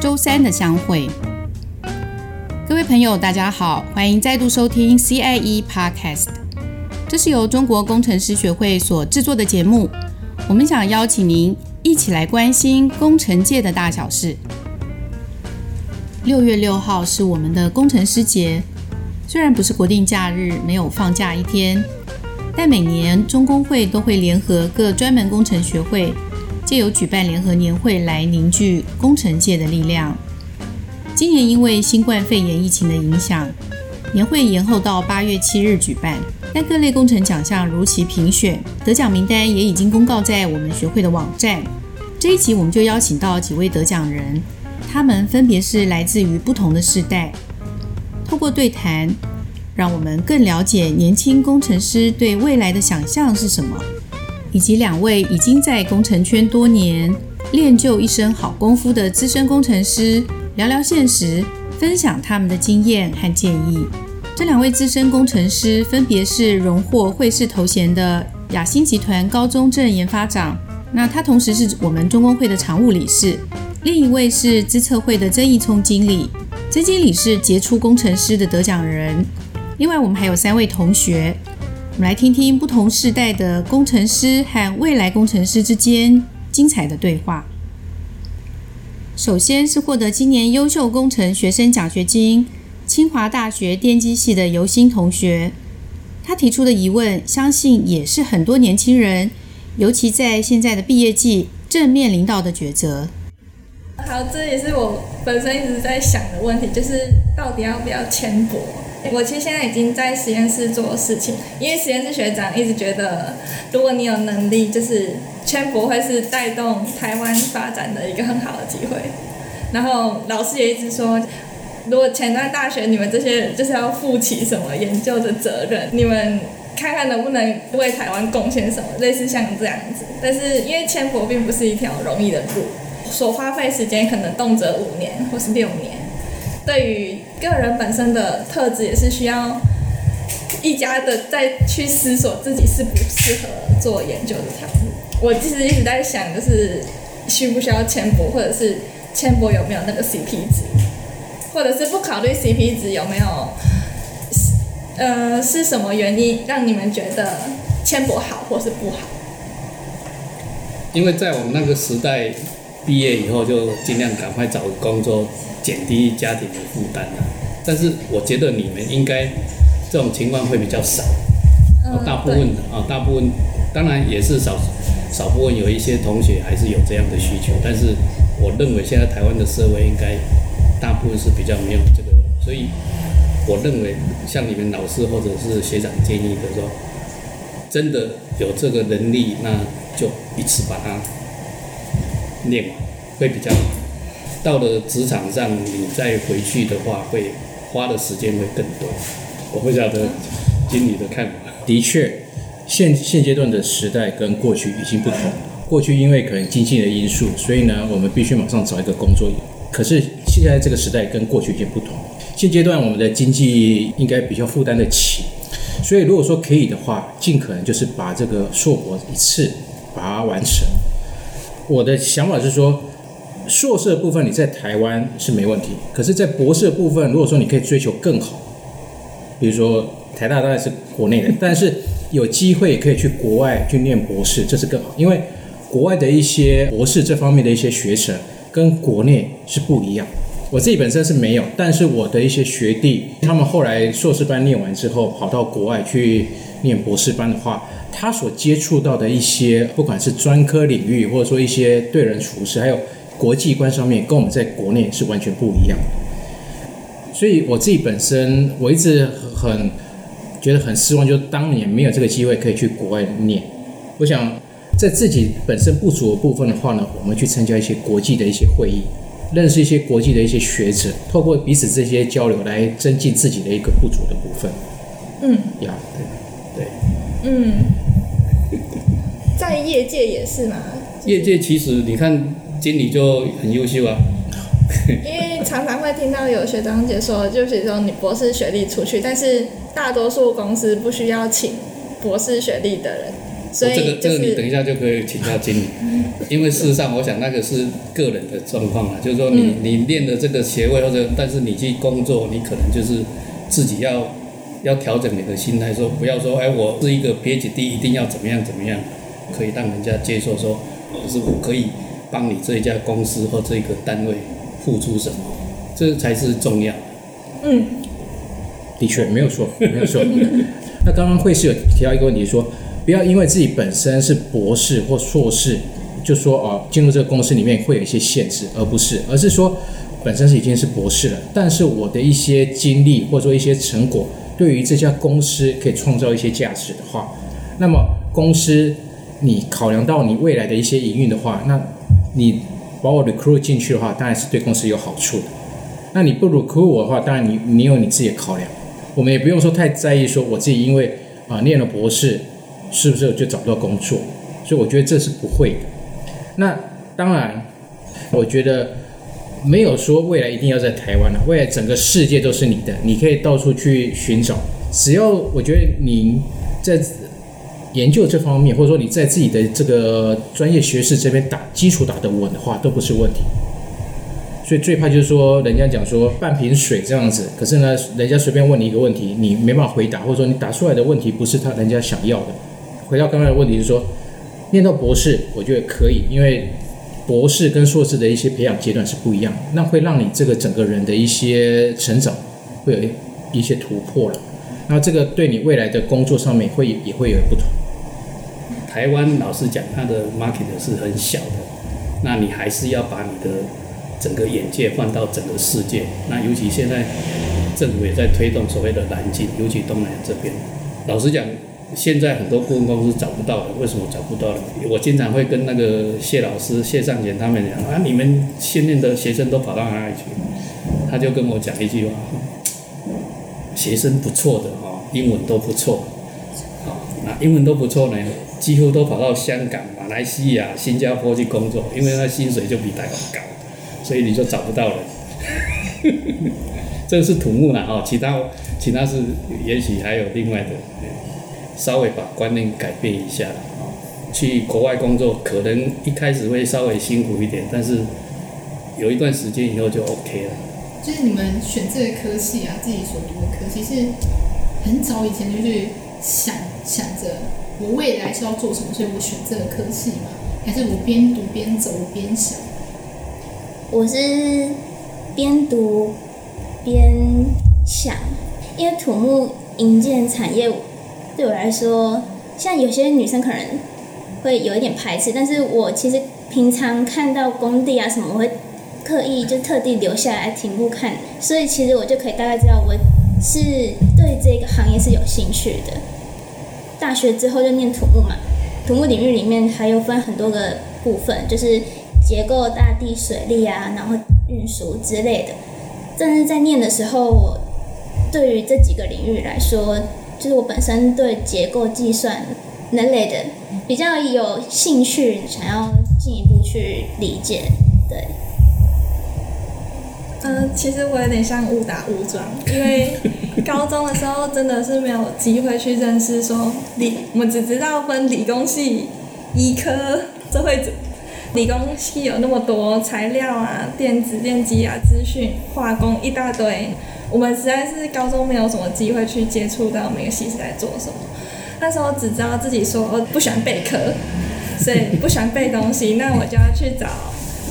周三的相会。各位朋友，大家好，欢迎再度收听 CIE Podcast。这是由中国工程师学会所制作的节目。我们想邀请您一起来关心工程界的大小事。六月六号是我们的工程师节，虽然不是国定假日，没有放假一天，但每年中工会都会联合各专门工程学会。借由举办联合年会来凝聚工程界的力量。今年因为新冠肺炎疫情的影响，年会延后到八月七日举办。但各类工程奖项如期评选，得奖名单也已经公告在我们学会的网站。这一集我们就邀请到几位得奖人，他们分别是来自于不同的世代。透过对谈，让我们更了解年轻工程师对未来的想象是什么。以及两位已经在工程圈多年、练就一身好功夫的资深工程师，聊聊现实，分享他们的经验和建议。这两位资深工程师分别是荣获会士头衔的亚星集团高中正研发长，那他同时是我们中工会的常务理事；另一位是资策会的曾义聪经理，曾经理是杰出工程师的得奖人。另外，我们还有三位同学。我们来听听不同世代的工程师和未来工程师之间精彩的对话。首先是获得今年优秀工程学生奖学金，清华大学电机系的游欣同学，他提出的疑问，相信也是很多年轻人，尤其在现在的毕业季正面临到的抉择。好，这也是我本身一直在想的问题，就是到底要不要签博。我其实现在已经在实验室做事情，因为实验室学长一直觉得，如果你有能力，就是千博会是带动台湾发展的一个很好的机会。然后老师也一直说，如果前段大学你们这些人就是要负起什么研究的责任，你们看看能不能为台湾贡献什么，类似像这样子。但是因为签博并不是一条容易的路，所花费时间可能动辄五年或是六年。对于个人本身的特质，也是需要一家的再去思索自己适不适合做研究的条路。我其实一直在想，就是需不需要签博，或者是签博有没有那个 CP 值，或者是不考虑 CP 值有没有，呃，是什么原因让你们觉得签博好或是不好？因为在我们那个时代，毕业以后就尽量赶快找个工作。减低家庭的负担啊，但是我觉得你们应该这种情况会比较少，嗯、大部分的啊，大部分当然也是少少部分有一些同学还是有这样的需求，但是我认为现在台湾的社会应该大部分是比较没有这个，所以我认为像你们老师或者是学长建议的说，真的有这个能力，那就一次把它练会比较好。到了职场上，你再回去的话，会花的时间会更多。我不晓得经理的看法。的确，现现阶段的时代跟过去已经不同了。过去因为可能经济的因素，所以呢，我们必须马上找一个工作。可是现在这个时代跟过去已经不同。现阶段我们的经济应该比较负担得起，所以如果说可以的话，尽可能就是把这个硕博一次把它完成。我的想法是说。硕士的部分你在台湾是没问题，可是，在博士的部分，如果说你可以追求更好，比如说台大当然是国内的，但是有机会可以去国外去念博士，这是更好，因为国外的一些博士这方面的一些学程跟国内是不一样。我自己本身是没有，但是我的一些学弟，他们后来硕士班念完之后，跑到国外去念博士班的话，他所接触到的一些，不管是专科领域，或者说一些对人处事，还有。国际观上面跟我们在国内是完全不一样的，所以我自己本身我一直很觉得很失望，就当年没有这个机会可以去国外念。我想在自己本身不足的部分的话呢，我们去参加一些国际的一些会议，认识一些国际的一些学者，透过彼此这些交流来增进自己的一个不足的部分。嗯，呀，对，对，嗯，在业界也是嘛。业界其实你看。经理就很优秀啊，因为常常会听到有学长姐说，就是说你博士学历出去，但是大多数公司不需要请博士学历的人，所以、就是、这个这个你等一下就可以请教经理，因为事实上我想那个是个人的状况啊，就是说你、嗯、你练的这个学位或者，但是你去工作，你可能就是自己要要调整你的心态，说不要说哎我是一个 PhD 一定要怎么样怎么样，可以让人家接受说，是我可以帮你这一家公司或这个单位付出什么，这才是重要。嗯，的确没有错，没有错。那刚刚会是有提到一个问题说。不要因为自己本身是博士或硕士，就说哦，进入这个公司里面会有一些限制，而不是，而是说本身是已经是博士了，但是我的一些经历或者说一些成果，对于这家公司可以创造一些价值的话，那么公司你考量到你未来的一些营运的话，那你把我 recruit 进去的话，当然是对公司有好处的。那你不 recruit 我的话，当然你你有你自己的考量，我们也不用说太在意说我自己因为啊念了博士。是不是就找不到工作？所以我觉得这是不会的。那当然，我觉得没有说未来一定要在台湾了，未来整个世界都是你的，你可以到处去寻找。只要我觉得你在研究这方面，或者说你在自己的这个专业学士这边打基础打得稳的话，都不是问题。所以最怕就是说，人家讲说半瓶水这样子，可是呢，人家随便问你一个问题，你没办法回答，或者说你答出来的问题不是他人家想要的。回到刚才的问题是说，念到博士，我觉得可以，因为博士跟硕士的一些培养阶段是不一样，那会让你这个整个人的一些成长会有一些突破了。那这个对你未来的工作上面会也会有不同。台湾老实讲，它的 market 是很小的，那你还是要把你的整个眼界放到整个世界。那尤其现在政府也在推动所谓的蓝进，尤其东南亚这边，老实讲。现在很多顾问公司找不到了，为什么找不到了？我经常会跟那个谢老师、谢尚贤他们讲啊，你们训练的学生都跑到哪里去？他就跟我讲一句话：学生不错的哈，英文都不错，好，那英文都不错呢，几乎都跑到香港、马来西亚、新加坡去工作，因为那薪水就比台湾高，所以你就找不到了。这个是土木的哈，其他其他是也许还有另外的。稍微把观念改变一下，去国外工作可能一开始会稍微辛苦一点，但是有一段时间以后就 OK 了。就是你们选这个科系啊，自己所读的科系是很早以前就去想想着我未来是要做什么，所以我选这个科系嘛？还是我边读边走边想？我是边读边想，因为土木营建产业。对我来说，像有些女生可能会有一点排斥，但是我其实平常看到工地啊什么，我会刻意就特地留下来停步看，所以其实我就可以大概知道我是对这个行业是有兴趣的。大学之后就念土木嘛，土木领域里面还有分很多个部分，就是结构、大地、水利啊，然后运输之类的。但是在念的时候，对于这几个领域来说，就是我本身对结构计算那类的比较有兴趣，想要进一步去理解。对，嗯、呃，其实我有点像误打误撞，因为 高中的时候真的是没有机会去认识说理，我们只知道分理工系、医科、这会组。理工系有那么多材料啊、电子、电机啊、资讯、化工一大堆。我们实在是高中没有什么机会去接触到每个系是在做什么，那时候只知道自己说不喜欢备课，所以不喜欢背东西，那我就要去找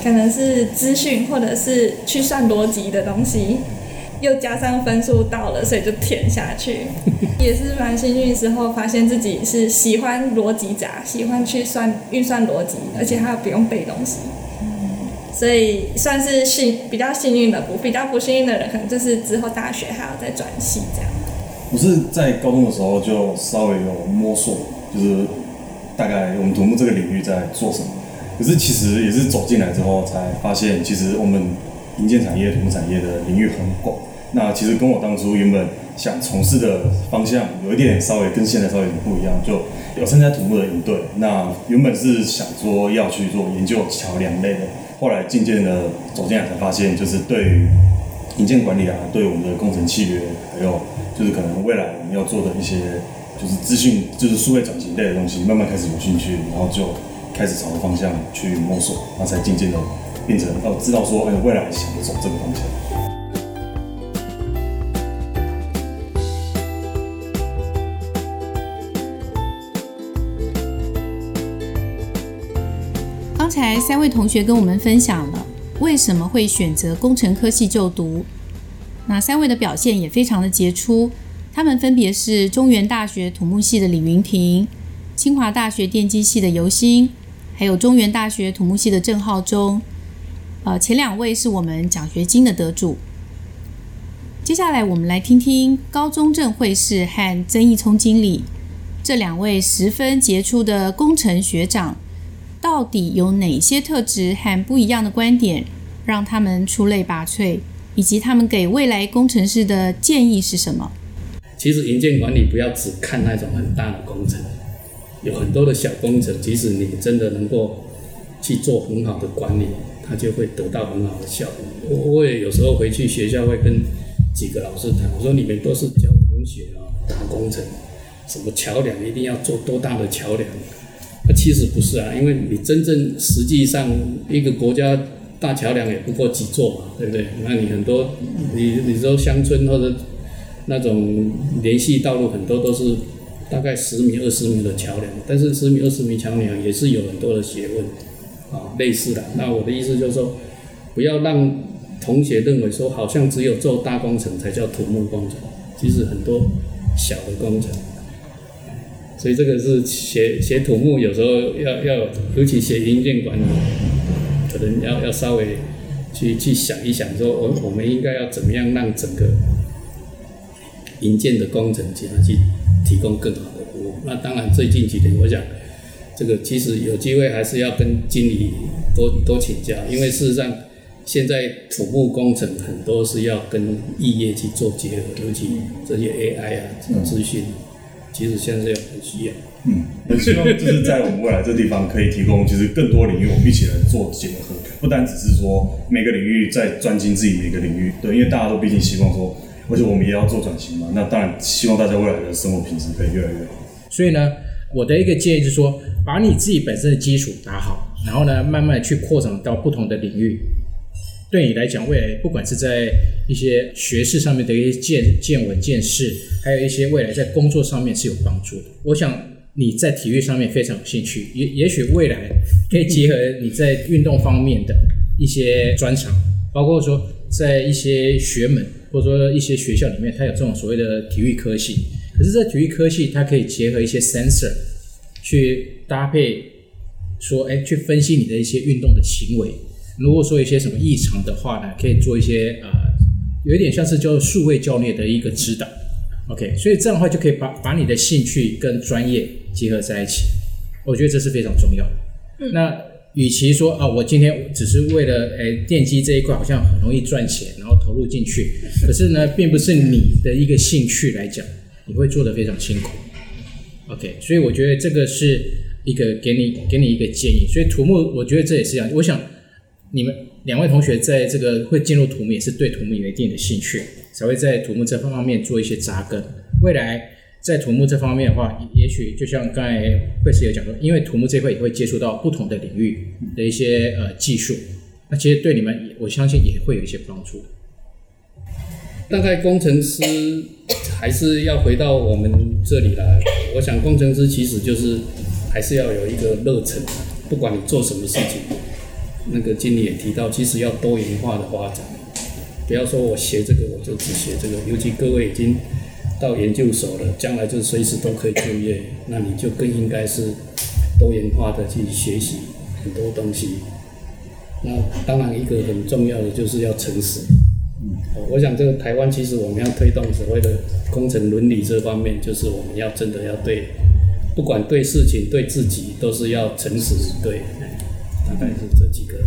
可能是资讯或者是去算逻辑的东西，又加上分数到了，所以就填下去，也是蛮幸运时候发现自己是喜欢逻辑杂，喜欢去算运算逻辑，而且还不用背东西。所以算是幸比较幸运的，不比较不幸运的人，可能就是之后大学还要再转系这样。我是在高中的时候就稍微有摸索，就是大概我们土木这个领域在做什么。可是其实也是走进来之后才发现，其实我们营建产业、土木产业的领域很广。那其实跟我当初原本想从事的方向有一点稍微跟现在稍微有点不一样，就有参加土木的营队。那原本是想说要去做研究桥梁类的。后来渐渐的走进来才发现，就是对于硬件管理啊，对我们的工程契约，还有就是可能未来我们要做的一些就是资讯就是数位转型类的东西，慢慢开始有兴趣，然后就开始朝着方向去摸索，那才渐渐的变成哦，知道说哎，未来想走这个方向。刚才三位同学跟我们分享了为什么会选择工程科系就读，那三位的表现也非常的杰出。他们分别是中原大学土木系的李云婷、清华大学电机系的游欣，还有中原大学土木系的郑浩中。呃，前两位是我们奖学金的得主。接下来我们来听听高中正会士和曾义聪经理这两位十分杰出的工程学长。到底有哪些特质和不一样的观点，让他们出类拔萃，以及他们给未来工程师的建议是什么？其实营建管理不要只看那种很大的工程，有很多的小工程，即使你真的能够去做很好的管理，它就会得到很好的效果。我我也有时候回去学校会跟几个老师谈，我说你们都是教同学啊，大工程，什么桥梁一定要做多大的桥梁？那其实不是啊，因为你真正实际上一个国家大桥梁也不过几座嘛，对不对？那你很多你你说乡村或者那种联系道路很多都是大概十米二十米的桥梁，但是十米二十米桥梁也是有很多的学问啊，类似的。那我的意思就是说，不要让同学认为说好像只有做大工程才叫土木工程，其实很多小的工程。所以这个是学学土木，有时候要要，尤其学营建管理，可能要要稍微去去想一想，说我我们应该要怎么样让整个营建的工程怎样去提供更好的服务。那当然最近几年，我想这个其实有机会还是要跟经理多多请教，因为事实上现在土木工程很多是要跟异业去做结合，尤其这些 AI 啊资讯。其实现在是很需要，嗯，很希望就是在我们未来这地方可以提供，其实更多领域我们一起来做结合，不单只是说每个领域在专精自己每个领域，对，因为大家都毕竟希望说，而且我们也要做转型嘛，那当然希望大家未来的生活品质可以越来越好。所以呢，我的一个建议就是说，把你自己本身的基础打好，然后呢，慢慢去扩展到不同的领域。对你来讲，未来不管是在一些学识上面的一些见见闻见识，还有一些未来在工作上面是有帮助的。我想你在体育上面非常有兴趣，也也许未来可以结合你在运动方面的一些专长，包括说在一些学门或者说一些学校里面，它有这种所谓的体育科系。可是，在体育科系，它可以结合一些 sensor 去搭配，说，哎，去分析你的一些运动的行为。如果说一些什么异常的话呢，可以做一些呃，有一点像是叫数位教练的一个指导，OK，所以这样的话就可以把把你的兴趣跟专业结合在一起，我觉得这是非常重要的。嗯、那与其说啊，我今天只是为了诶电机这一块好像很容易赚钱，然后投入进去，可是呢，并不是你的一个兴趣来讲，你会做的非常辛苦，OK，所以我觉得这个是一个给你给你一个建议。所以土木，我觉得这也是这样，我想。你们两位同学在这个会进入土木，也是对土木有一定的兴趣，才会在土木这方面做一些扎根。未来在土木这方面的话，也许就像刚才惠师有讲说，因为土木这块也会接触到不同的领域的一些呃技术，那其实对你们，我相信也会有一些帮助。大概工程师还是要回到我们这里来，我想工程师其实就是还是要有一个热忱，不管你做什么事情。那个经理也提到，其实要多元化的发展，不要说我学这个我就只学这个。尤其各位已经到研究所了，将来就随时都可以就业，那你就更应该是多元化的去学习很多东西。那当然一个很重要的就是要诚实。嗯，我想这个台湾其实我们要推动所谓的工程伦理这方面，就是我们要真的要对，不管对事情对自己都是要诚实对。大概是这几个，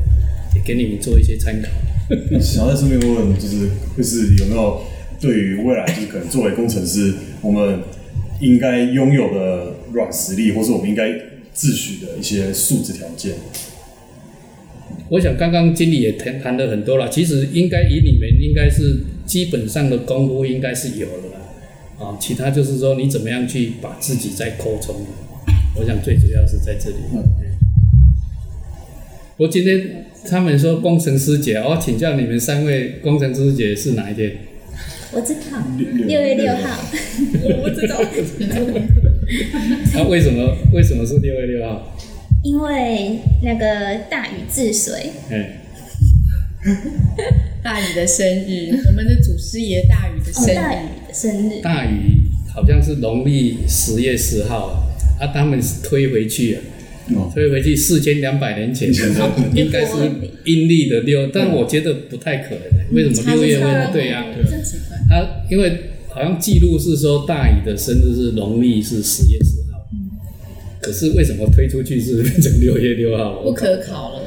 也给你们做一些参考。想要在顺便问问，就是就是有没有对于未来，就是可能作为工程师，我们应该拥有的软实力，或是我们应该自诩的一些素质条件？我想刚刚经理也谈谈了很多了，其实应该以你们应该是基本上的功夫应该是有了啦。啊，其他就是说你怎么样去把自己再扩充。我想最主要是在这里。嗯。我今天他们说工程师节，我请教你们三位，工程师节是哪一天？我知道，六月六号。我不知道。那、啊、为什么为什么是六月六号？因为那个大禹治水。哎。大禹的生日，我们的祖师爷大禹的生日。哦、大禹的生日。大禹好像是农历十月十号啊，他们是推回去啊，哦、推回去四千两百年前，应该是阴历的六，但我觉得不太可能。为什么六月份？对呀，他因为好像记录是说大禹的生日是农历是十月十号，可是为什么推出去是变成六月六号？不可考了。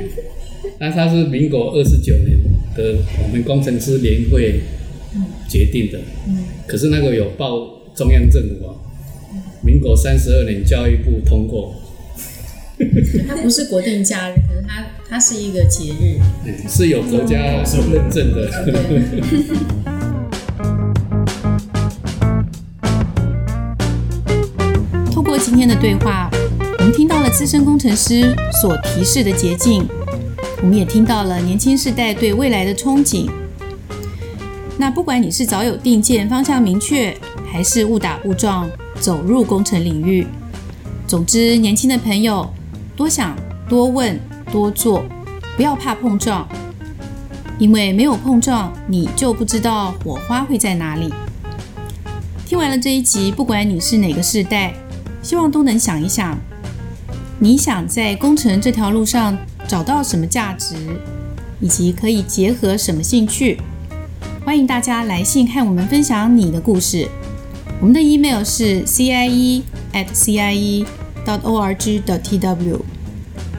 那他是民国二十九年的我们工程师联会决定的，可是那个有报中央政府啊，民国三十二年教育部通过。它不是国定假日，可是它它是一个节日，是有国家是认证的。通过今天的对话，我们听到了资深工程师所提示的捷径。我们也听到了年轻世代对未来的憧憬。那不管你是早有定见、方向明确，还是误打误撞走入工程领域，总之，年轻的朋友多想、多问、多做，不要怕碰撞，因为没有碰撞，你就不知道火花会在哪里。听完了这一集，不管你是哪个世代，希望都能想一想，你想在工程这条路上。找到什么价值，以及可以结合什么兴趣？欢迎大家来信和我们分享你的故事。我们的 email 是 cie at cie org dot tw。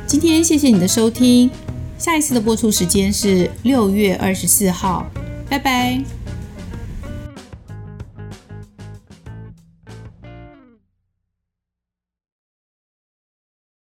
今天谢谢你的收听，下一次的播出时间是六月二十四号，拜拜。